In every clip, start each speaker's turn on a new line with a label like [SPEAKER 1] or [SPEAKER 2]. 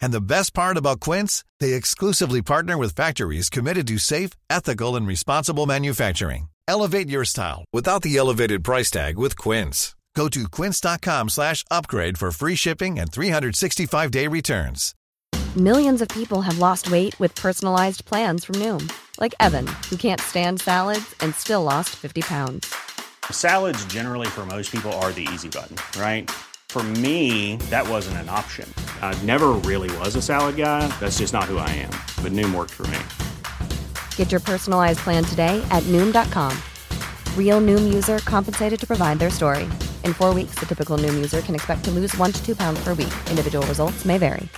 [SPEAKER 1] And the best part about Quince, they exclusively partner with factories committed to safe, ethical, and responsible manufacturing. Elevate your style without the elevated price tag with Quince. Go to quince.com slash upgrade for free shipping and 365-day returns.
[SPEAKER 2] Millions of people have lost weight with personalized plans from Noom, like Evan, who can't stand salads and still lost 50 pounds.
[SPEAKER 3] Salads generally for most people are the easy button, right? For me, that wasn't an option. I never really was a salad guy. That's just not who I am. But Noom worked for me.
[SPEAKER 2] Get your personalized plan today at Noom.com. Real Noom user compensated to provide their story. In four weeks, the typical Noom user can expect to lose one to two pounds per week. Individual results may vary.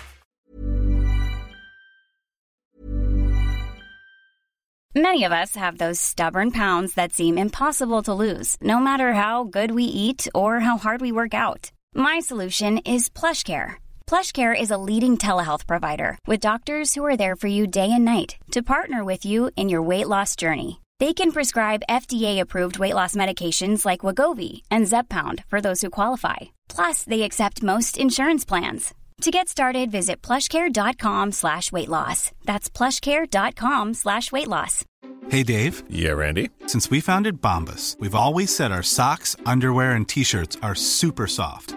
[SPEAKER 4] Many of us have those stubborn pounds that seem impossible to lose, no matter how good we eat or how hard we work out. My solution is PlushCare. PlushCare is a leading telehealth provider with doctors who are there for you day and night to partner with you in your weight loss journey. They can prescribe FDA-approved weight loss medications like Wagovi and Zepbound for those who qualify. Plus, they accept most insurance plans. To get started, visit plushcare.com slash weight loss. That's plushcare.com slash weight loss.
[SPEAKER 5] Hey, Dave.
[SPEAKER 6] Yeah, Randy.
[SPEAKER 5] Since we founded Bombus, we've always said our socks, underwear, and T-shirts are super soft.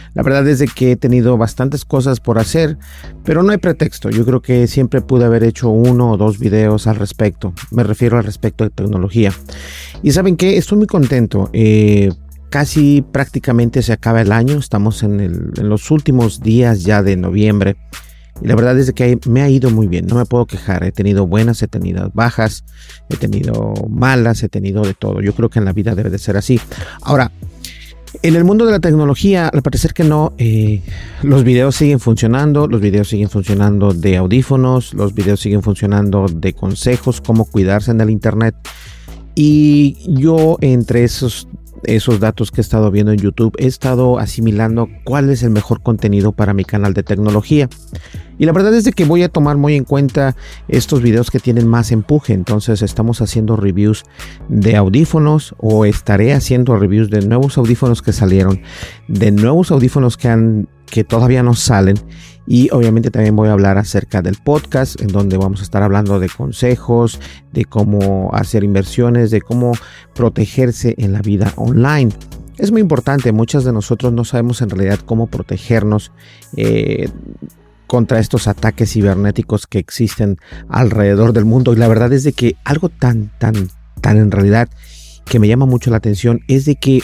[SPEAKER 7] La verdad es de que he tenido bastantes cosas por hacer, pero no hay pretexto. Yo creo que siempre pude haber hecho uno o dos videos al respecto. Me refiero al respecto de tecnología. Y saben que estoy muy contento. Eh, casi prácticamente se acaba el año. Estamos en, los últimos días ya de noviembre. Y la verdad es que me ha ido muy bien, no me puedo quejar. He tenido buenas, he tenido bajas, he tenido malas, he tenido de todo. Yo creo que en la vida debe de ser así. Ahora, en el mundo de la tecnología, al parecer que no, eh, los videos siguen funcionando, los videos siguen funcionando de audífonos, los videos siguen funcionando de consejos, cómo cuidarse en el Internet. Y yo entre esos, esos datos que he estado viendo en YouTube, he estado asimilando cuál es el mejor contenido para mi canal de tecnología. Y la verdad es de que voy a tomar muy en cuenta estos videos que tienen más empuje. Entonces estamos haciendo reviews de audífonos o estaré haciendo reviews de nuevos audífonos que salieron, de nuevos audífonos que han que todavía no salen y obviamente también voy a hablar acerca del podcast en donde vamos a estar hablando de consejos, de cómo hacer inversiones, de cómo protegerse en la vida online. Es muy importante, muchas de nosotros no sabemos en realidad cómo protegernos eh, contra estos ataques cibernéticos que existen alrededor del mundo. Y la verdad es de que algo tan, tan, tan en realidad que me llama mucho la atención es de que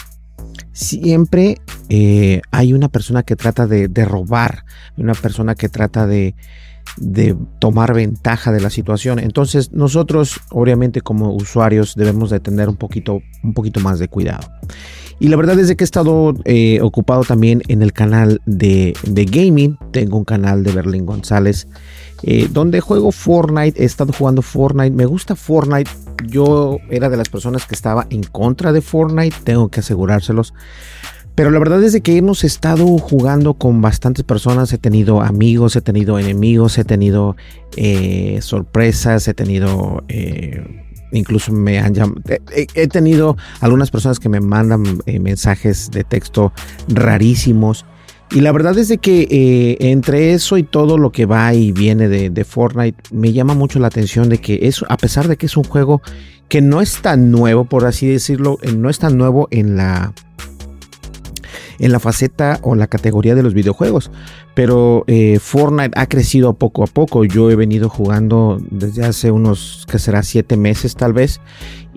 [SPEAKER 7] siempre eh, hay una persona que trata de, de robar, una persona que trata de, de tomar ventaja de la situación. Entonces nosotros obviamente como usuarios debemos de tener un poquito, un poquito más de cuidado. Y la verdad es que he estado eh, ocupado también en el canal de, de, gaming. Tengo un canal de Berlín González eh, donde juego Fortnite. He estado jugando Fortnite. Me gusta Fortnite. Yo era de las personas que estaba en contra de Fortnite. Tengo que asegurárselos. Pero la verdad es de que hemos estado jugando con bastantes personas. He tenido amigos, he tenido enemigos, he tenido eh, sorpresas, he tenido incluso me han llamado, he, tenido algunas personas que me mandan eh, mensajes de texto rarísimos. Y la verdad es de que eh, entre eso y todo lo que va y viene de, Fortnite, me llama mucho la atención de que es, a pesar de que es un juego que no es tan nuevo, por así decirlo, eh, no es tan nuevo en la, en la faceta o la categoría de los videojuegos. Pero eh, Fortnite ha crecido poco a poco. Yo he venido jugando desde hace unos, que será, siete meses tal vez.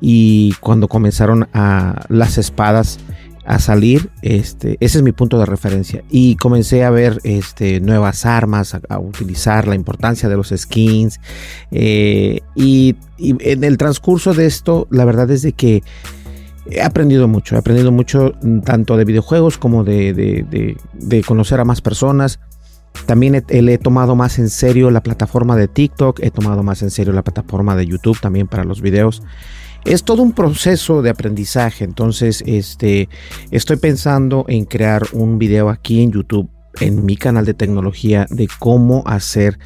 [SPEAKER 7] Y cuando comenzaron a las espadas a salir, este, ese es mi punto de referencia. Y comencé a ver este, nuevas armas, a, utilizar la importancia de los skins. Eh, y, y en el transcurso de esto, la verdad es de que he aprendido mucho, he aprendido mucho mm, tanto de videojuegos como de, conocer a más personas. También he, he, tomado más en serio la plataforma de TikTok, he tomado más en serio la plataforma de YouTube también para los videos. Es todo un proceso de aprendizaje, entonces este, estoy pensando en crear un video aquí en YouTube en mi canal de tecnología de cómo hacer,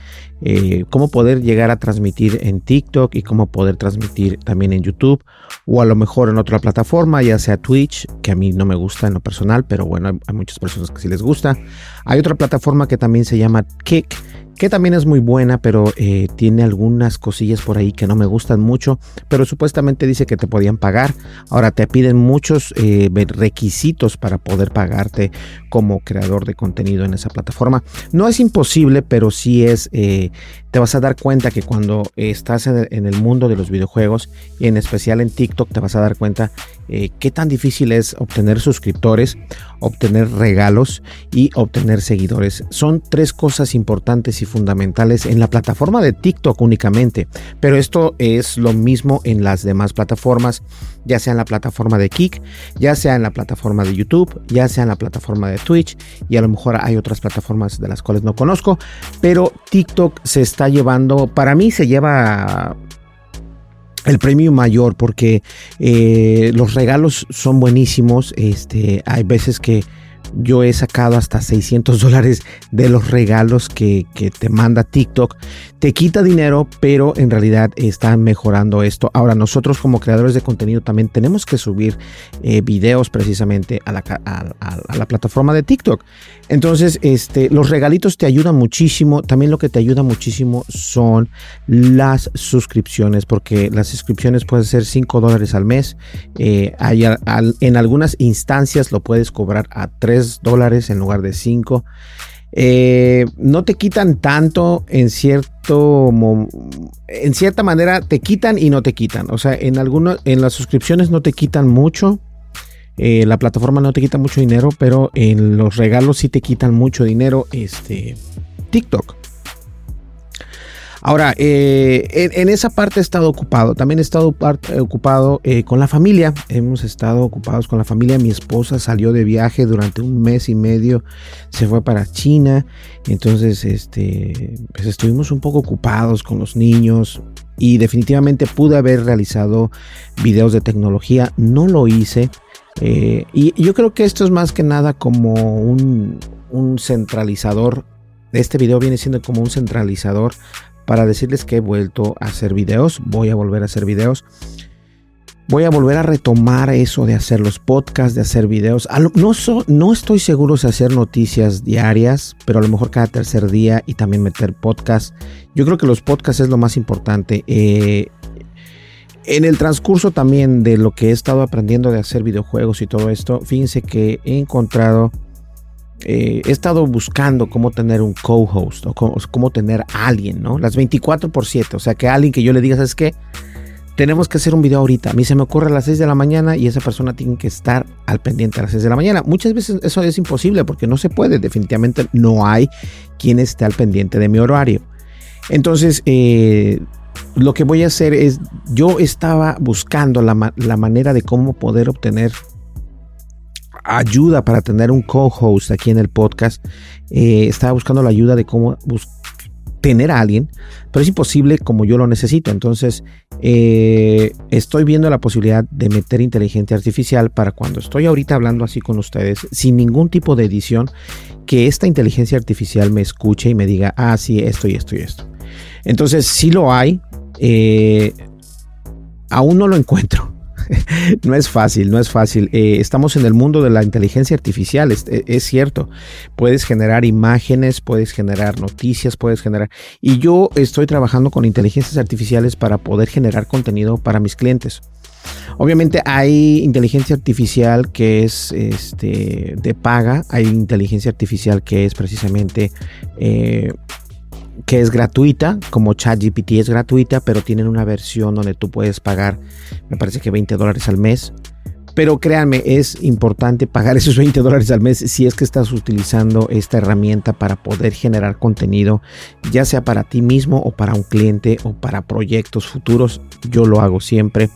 [SPEAKER 7] eh, cómo poder llegar a transmitir en TikTok y cómo poder transmitir también en YouTube o a lo mejor en otra plataforma, ya sea Twitch, que a mí no me gusta en lo personal, pero bueno, hay, muchas personas que sí les gusta. Hay otra plataforma que también se llama Kick que también es muy buena, pero eh, tiene algunas cosillas por ahí que no me gustan mucho, pero supuestamente dice que te podían pagar. Ahora te piden muchos eh, requisitos para poder pagarte como creador de contenido en esa plataforma. No es imposible, pero sí es, eh, te vas a dar cuenta que cuando estás en el, mundo de los videojuegos, y en especial en TikTok, te vas a dar cuenta eh, qué tan difícil es obtener suscriptores, obtener regalos y obtener seguidores. Son tres cosas importantes y fundamentales en la plataforma de TikTok únicamente, pero esto es lo mismo en las demás plataformas, ya sea en la plataforma de Kik, ya sea en la plataforma de YouTube, ya sea en la plataforma de Twitch y a lo mejor hay otras plataformas de las cuales no conozco, pero TikTok se está llevando, para mí se lleva el premio mayor porque eh, los regalos son buenísimos. Este, hay veces que yo he sacado hasta 600 dólares de los regalos que, te manda TikTok. Te quita dinero, pero en realidad está mejorando esto. Ahora, nosotros como creadores de contenido también tenemos que subir eh, videos precisamente a la, plataforma de TikTok. Entonces, este, los regalitos te ayudan muchísimo. También lo que te ayuda muchísimo son las suscripciones, porque las suscripciones pueden ser 5 dólares al mes. Eh, en algunas instancias lo puedes cobrar a 3 dólares en lugar de 5. Eh, no te quitan tanto en cierto en cierta manera te quitan y no te quitan o sea en algunas en las suscripciones no te quitan mucho eh, la plataforma no te quita mucho dinero, pero en los regalos sí te quitan mucho dinero. Este TikTok. Ahora, eh, en, esa parte he estado ocupado. También he estado ocupado eh, con la familia. Hemos estado ocupados con la familia. Mi esposa salió de viaje durante un mes y medio. Se fue para China. Entonces, este, pues estuvimos un poco ocupados con los niños. Y definitivamente pude haber realizado videos de tecnología. No lo hice. Eh, y yo creo que esto es más que nada como un, centralizador. Este video viene siendo como un centralizador para decirles que he vuelto a hacer videos. Voy a volver a hacer videos. Voy a volver a retomar eso de hacer los podcasts, de hacer videos. No, no estoy seguro si hacer noticias diarias, pero a lo mejor cada tercer día y también meter podcasts. Yo creo que los podcasts es lo más importante. Eh, en el transcurso también de lo que he estado aprendiendo de hacer videojuegos y todo esto, fíjense que he encontrado, eh, he estado buscando cómo tener un co-host o cómo, tener a alguien, ¿no? Las 24 por 7, o sea, que alguien que yo le diga, ¿sabes qué? Tenemos que hacer un video ahorita. A mí se me ocurre a las 6 de la mañana y esa persona tiene que estar al pendiente a las 6 de la mañana. Muchas veces eso es imposible porque no se puede. Definitivamente no hay quien esté al pendiente de mi horario. Entonces, eh, lo que voy a hacer es, yo estaba buscando la, la manera de cómo poder obtener ayuda para tener un co-host aquí en el podcast. Eh, estaba buscando la ayuda de cómo tener a alguien, pero es imposible como yo lo necesito. Entonces, eh, estoy viendo la posibilidad de meter inteligencia artificial para cuando estoy ahorita hablando así con ustedes, sin ningún tipo de edición, que esta inteligencia artificial me escuche y me diga, ah, sí, esto y esto y esto. Entonces, sí lo hay. Eh, aún no lo encuentro. no es fácil, no es fácil. Eh, estamos en el mundo de la inteligencia artificial, es, es, cierto. Puedes generar imágenes, puedes generar noticias, puedes generar... Y yo estoy trabajando con inteligencias artificiales para poder generar contenido para mis clientes. Obviamente hay inteligencia artificial que es este, de paga, hay inteligencia artificial que es precisamente eh, que es gratuita, como ChatGPT es gratuita, pero tienen una versión donde tú puedes pagar, me parece que 20 dólares al mes. Pero créanme, es importante pagar esos 20 dólares al mes si es que estás utilizando esta herramienta para poder generar contenido, ya sea para ti mismo o para un cliente o para proyectos futuros. Yo lo hago siempre.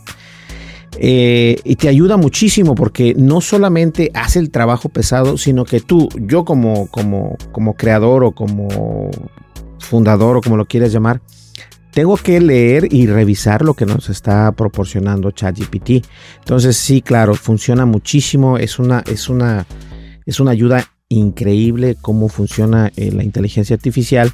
[SPEAKER 7] Eh, y te ayuda muchísimo porque no solamente hace el trabajo pesado, sino que tú, yo como, como, como creador o como fundador o como lo quieras llamar, tengo que leer y revisar lo que nos está proporcionando ChatGPT. Entonces, sí, claro, funciona muchísimo. Es una, es una, es una ayuda increíble cómo funciona eh, la inteligencia artificial.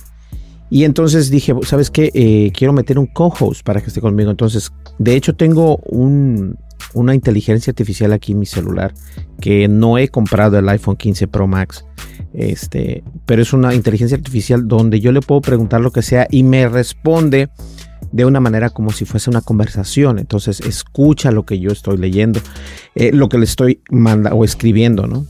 [SPEAKER 7] Y entonces dije, ¿sabes qué? Eh, quiero meter un co-host para que esté conmigo. Entonces, de hecho, tengo un, una inteligencia artificial aquí en mi celular que no he comprado el iPhone 15 Pro Max. Este, pero es una inteligencia artificial donde yo le puedo preguntar lo que sea y me responde de una manera como si fuese una conversación. Entonces escucha lo que yo estoy leyendo, eh, lo que le estoy mandando o escribiendo, ¿no?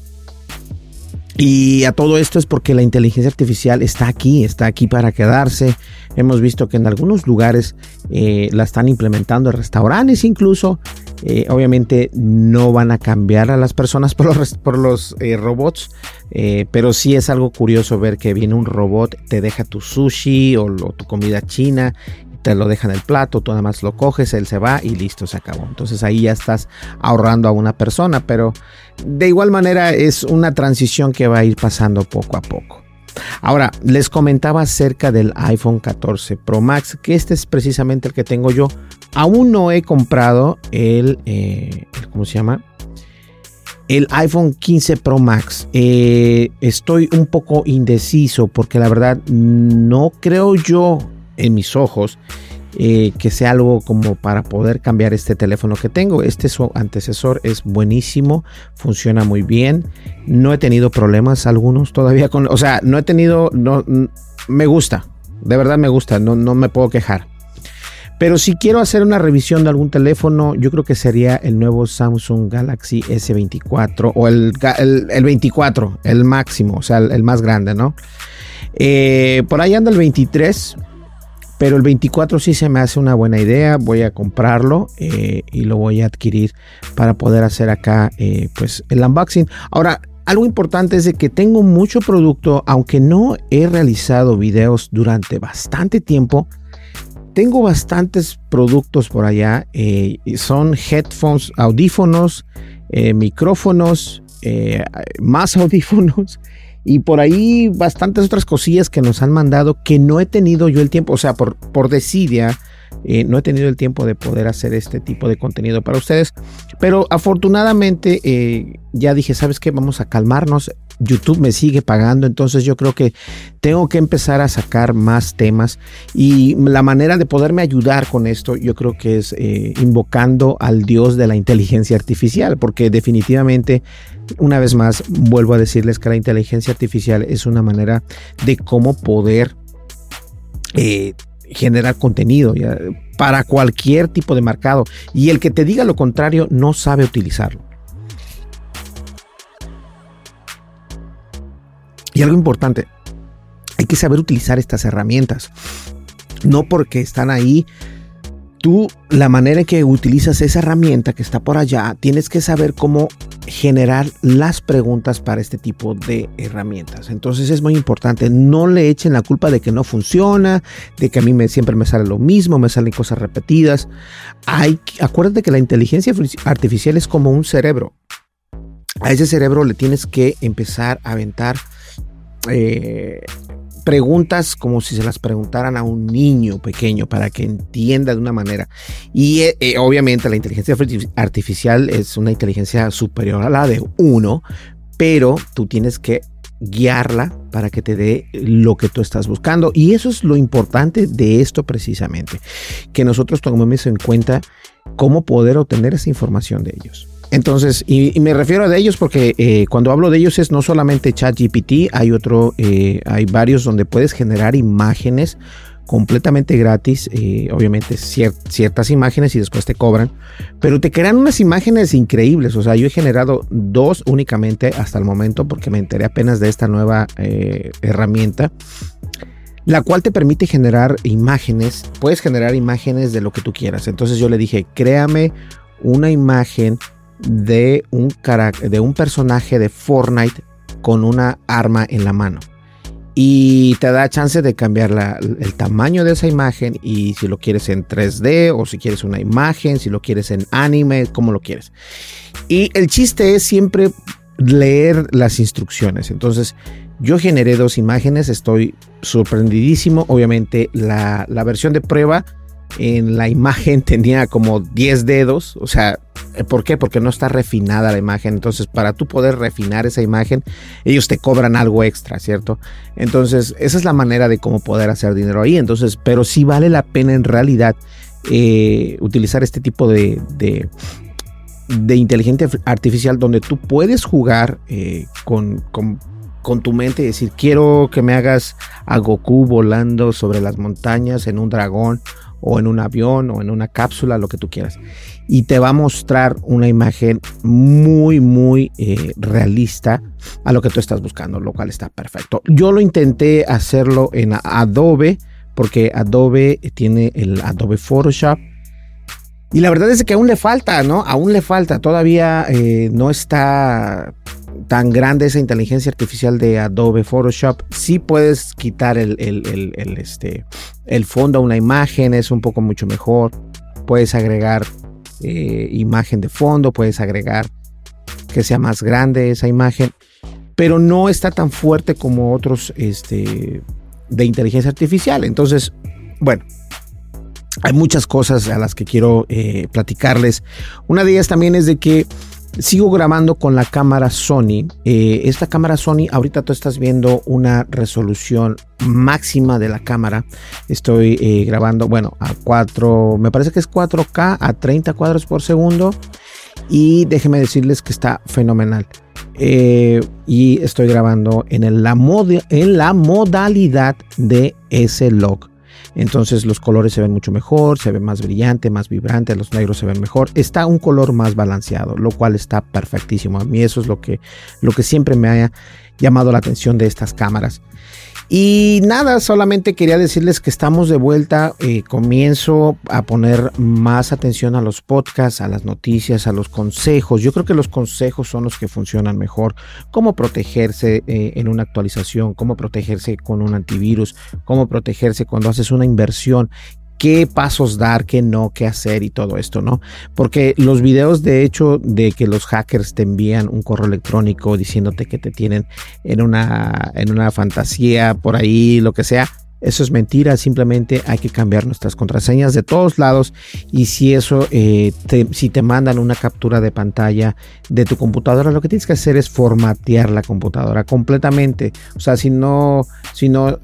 [SPEAKER 7] Y a todo esto es porque la inteligencia artificial está aquí, está aquí para quedarse. Hemos visto que en algunos lugares eh, la están implementando, en restaurantes incluso. Eh, obviamente no van a cambiar a las personas por los, eh, robots, pero sí es algo curioso ver que viene un robot, te deja tu sushi o tu comida china te lo deja en el plato, tú nada más lo coges, él se va y listo, se acabó. Entonces ahí ya estás ahorrando a una persona, pero de igual manera es una transición que va a ir pasando poco a poco. Ahora, les comentaba acerca del iPhone 14 Pro Max, que este es precisamente el que tengo yo. Aún no he comprado el, eh, ¿cómo se llama? El iPhone 15 Pro Max. Eh, estoy un poco indeciso porque la verdad no creo yo en mis ojos eh, que sea algo como para poder cambiar este teléfono que tengo. Este su antecesor es buenísimo, funciona muy bien. No he tenido problemas algunos todavía con, o sea, no he tenido, no, me gusta, de verdad me gusta, no, no me puedo quejar. Pero si quiero hacer una revisión de algún teléfono, yo creo que sería el nuevo Samsung Galaxy S24 o el, el, 24, el máximo, o sea, el, más grande, ¿no? Eh, por ahí anda el 23, pero el 24 sí se me hace una buena idea. Voy a comprarlo eh, y lo voy a adquirir para poder hacer acá eh, pues el unboxing. Ahora, algo importante es de que tengo mucho producto, aunque no he realizado videos durante bastante tiempo. Tengo bastantes productos por allá. Eh, son headphones, audífonos, micrófonos, más audífonos y por ahí bastantes otras cosillas que nos han mandado que no he tenido yo el tiempo, o sea, por, por desidia, eh, no he tenido el tiempo de poder hacer este tipo de contenido para ustedes. Pero afortunadamente eh, ya dije, ¿sabes qué? Vamos a calmarnos. YouTube me sigue pagando, entonces yo creo que tengo que empezar a sacar más temas y la manera de poderme ayudar con esto yo creo que es eh, invocando al dios de la inteligencia artificial, porque definitivamente una vez más, vuelvo a decirles que la inteligencia artificial es una manera de cómo poder generar contenido para cualquier tipo de mercado. Y el que te diga lo contrario no sabe utilizarlo. Y algo importante, hay que saber utilizar estas herramientas. No porque están ahí tú la manera en que utilizas esa herramienta que está por allá, tienes que saber cómo generar las preguntas para este tipo de herramientas. Entonces es muy importante, no le echen la culpa de que no funciona, de que a mí me, siempre me sale lo mismo, me salen cosas repetidas. Hay, acuérdate que la inteligencia artificial es como un cerebro. A ese cerebro le tienes que empezar a aventar eh, preguntas como si se las preguntaran a un niño pequeño para que entienda de una manera. Y eh, eh, obviamente la inteligencia artificial es una inteligencia superior a la de uno, pero tú tienes que guiarla para que te dé lo que tú estás buscando. Y eso es lo importante de esto precisamente, que nosotros tomemos en cuenta cómo poder obtener esa información de ellos. Entonces, y, me refiero a ellos porque eh, cuando hablo de ellos es no solamente ChatGPT, hay otro, eh, hay varios donde puedes generar imágenes completamente gratis, eh, obviamente ciertas imágenes y después te cobran, pero te crean unas imágenes increíbles, o sea, yo he generado dos únicamente hasta el momento porque me enteré apenas de esta nueva herramienta, la cual te permite generar imágenes, puedes generar imágenes de lo que tú quieras, entonces yo le dije, créame una imagen de un, de un personaje de Fortnite con una arma en la mano. Y te da chance de cambiar el tamaño de esa imagen y si lo quieres en 3D o si quieres una imagen, si lo quieres en anime, como lo quieres. Y el chiste es siempre leer las instrucciones. Entonces, yo generé dos imágenes, estoy sorprendidísimo. Obviamente, la, la versión de prueba en la imagen tenía como 10 dedos, o sea, ¿por qué? Porque no está refinada la imagen, entonces para tú poder refinar esa imagen, ellos te cobran algo extra, ¿cierto? Entonces, esa es la manera de cómo poder hacer dinero ahí, entonces, pero sí vale la pena en realidad eh, utilizar este tipo de, de, inteligencia artificial donde tú puedes jugar eh, con, con con tu mente y decir, quiero que me hagas a Goku volando sobre las montañas en un dragón o en un avión o en una cápsula, lo que tú quieras. Y te va a mostrar una imagen muy, muy eh, realista a lo que tú estás buscando, lo cual está perfecto. Yo lo intenté hacerlo en Adobe, porque Adobe tiene el Adobe Photoshop. Y la verdad es que aún le falta, ¿no? Aún le falta. Todavía eh, no está tan grande esa inteligencia artificial de Adobe Photoshop, sí puedes quitar el, este, el fondo a una imagen, es un poco mucho mejor. Puedes agregar eh, imagen de fondo, puedes agregar que sea más grande esa imagen, pero no está tan fuerte como otros este, de inteligencia artificial. Entonces, bueno, hay muchas cosas a las que quiero eh, platicarles. Una de ellas también es de que sigo grabando con la cámara Sony. Eh, esta cámara Sony, ahorita tú estás viendo una resolución máxima de la cámara. Estoy eh, grabando, bueno, a 4, me parece que es 4K a 30 cuadros por segundo. Y déjenme decirles que está fenomenal. Eh, y estoy grabando en, la en la modalidad de S-Log. Entonces los colores se ven mucho mejor, se ve más brillante, más vibrante, los negros se ven mejor. Está un color más balanceado, lo cual está perfectísimo. A mí eso es lo que, lo que siempre me ha llamado la atención de estas cámaras. Y nada, solamente quería decirles que estamos de vuelta. Eh, comienzo a poner más atención a los podcasts, a las noticias, a los consejos. Yo creo que los consejos son los que funcionan mejor. Cómo protegerse eh, en una actualización, cómo protegerse con un antivirus, cómo protegerse cuando haces una inversión qué pasos dar, qué no, qué hacer y todo esto, ¿no? Porque los videos de hecho de que los hackers te envían un correo electrónico diciéndote que te tienen en una, en una fantasía por ahí, lo que sea, eso es mentira, simplemente hay que cambiar nuestras contraseñas de todos lados y si eso, eh, si te mandan una captura de pantalla de tu computadora, lo que tienes que hacer es formatear la computadora completamente. O sea, si no, si no,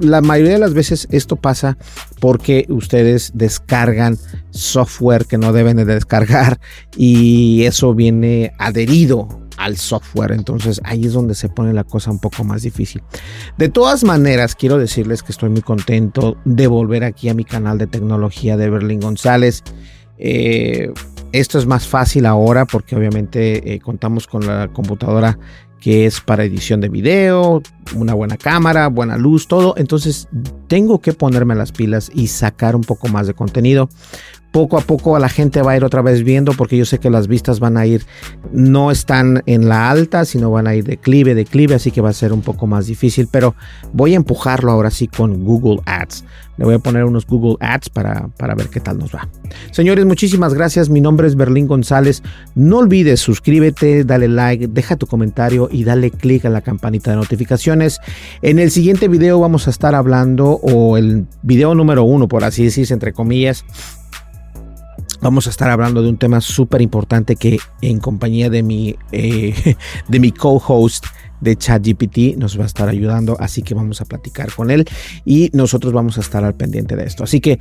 [SPEAKER 7] la mayoría de las veces esto pasa porque ustedes descargan software que no deben de descargar y eso viene adherido al software. Entonces ahí es donde se pone la cosa un poco más difícil. De todas maneras, quiero decirles que estoy muy contento de volver aquí a mi canal de tecnología de Berlín González. Eh, esto es más fácil ahora porque obviamente eh, contamos con la computadora que es para edición de video. Una buena cámara, buena luz, todo. Entonces tengo que ponerme las pilas y sacar un poco más de contenido poco a poco la gente va a ir otra vez viendo porque yo sé que las vistas van a ir, no están en la alta, sino van a ir declive, declive, así que va a ser un poco más difícil, pero voy a empujarlo ahora sí con Google Ads. Le voy a poner unos Google Ads para, para ver qué tal nos va. Señores, muchísimas gracias. Mi nombre es Berlín González. No olvides suscríbete, dale like, deja tu comentario y dale click a la campanita de En el siguiente video vamos a estar hablando, o el video número uno, por así decirse, entre comillas, vamos a estar hablando de un tema súper importante que en compañía de mi, eh, de mi co-host de ChatGPT nos va a estar ayudando, así que vamos a platicar con él y nosotros vamos a estar al pendiente de esto. Así que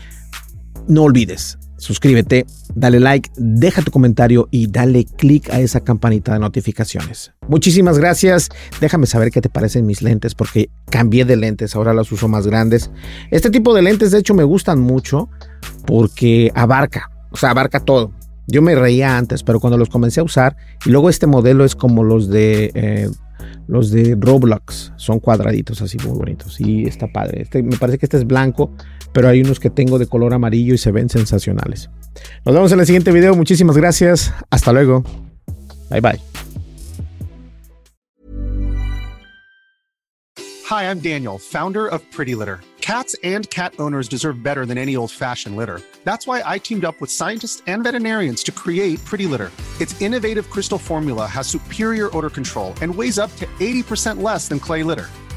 [SPEAKER 7] no olvides, suscríbete, dale like, deja tu comentario y dale click a esa campanita de notificaciones. Muchísimas gracias. Déjame saber qué te parecen mis lentes porque cambié de lentes, ahora las uso más grandes. Este tipo de lentes de hecho me gustan mucho porque abarca o sea, abarca todo. Yo me reía antes, pero cuando los comencé a usar, y luego este modelo es como los de eh, los de Roblox, son cuadraditos así muy bonitos y está padre. Este, me parece que este es blanco, pero hay unos que tengo de color amarillo y se ven sensacionales. Nos vemos en el siguiente video. Muchísimas gracias. Hasta luego. Bye bye.
[SPEAKER 8] Hi, I'm Daniel, founder of Pretty Litter. Cats and cat owners deserve better than any old-fashioned litter. That's why I teamed up with scientists and veterinarians to create Pretty Litter. Its innovative crystal formula has superior odor control and weighs up to 80% less than clay litter.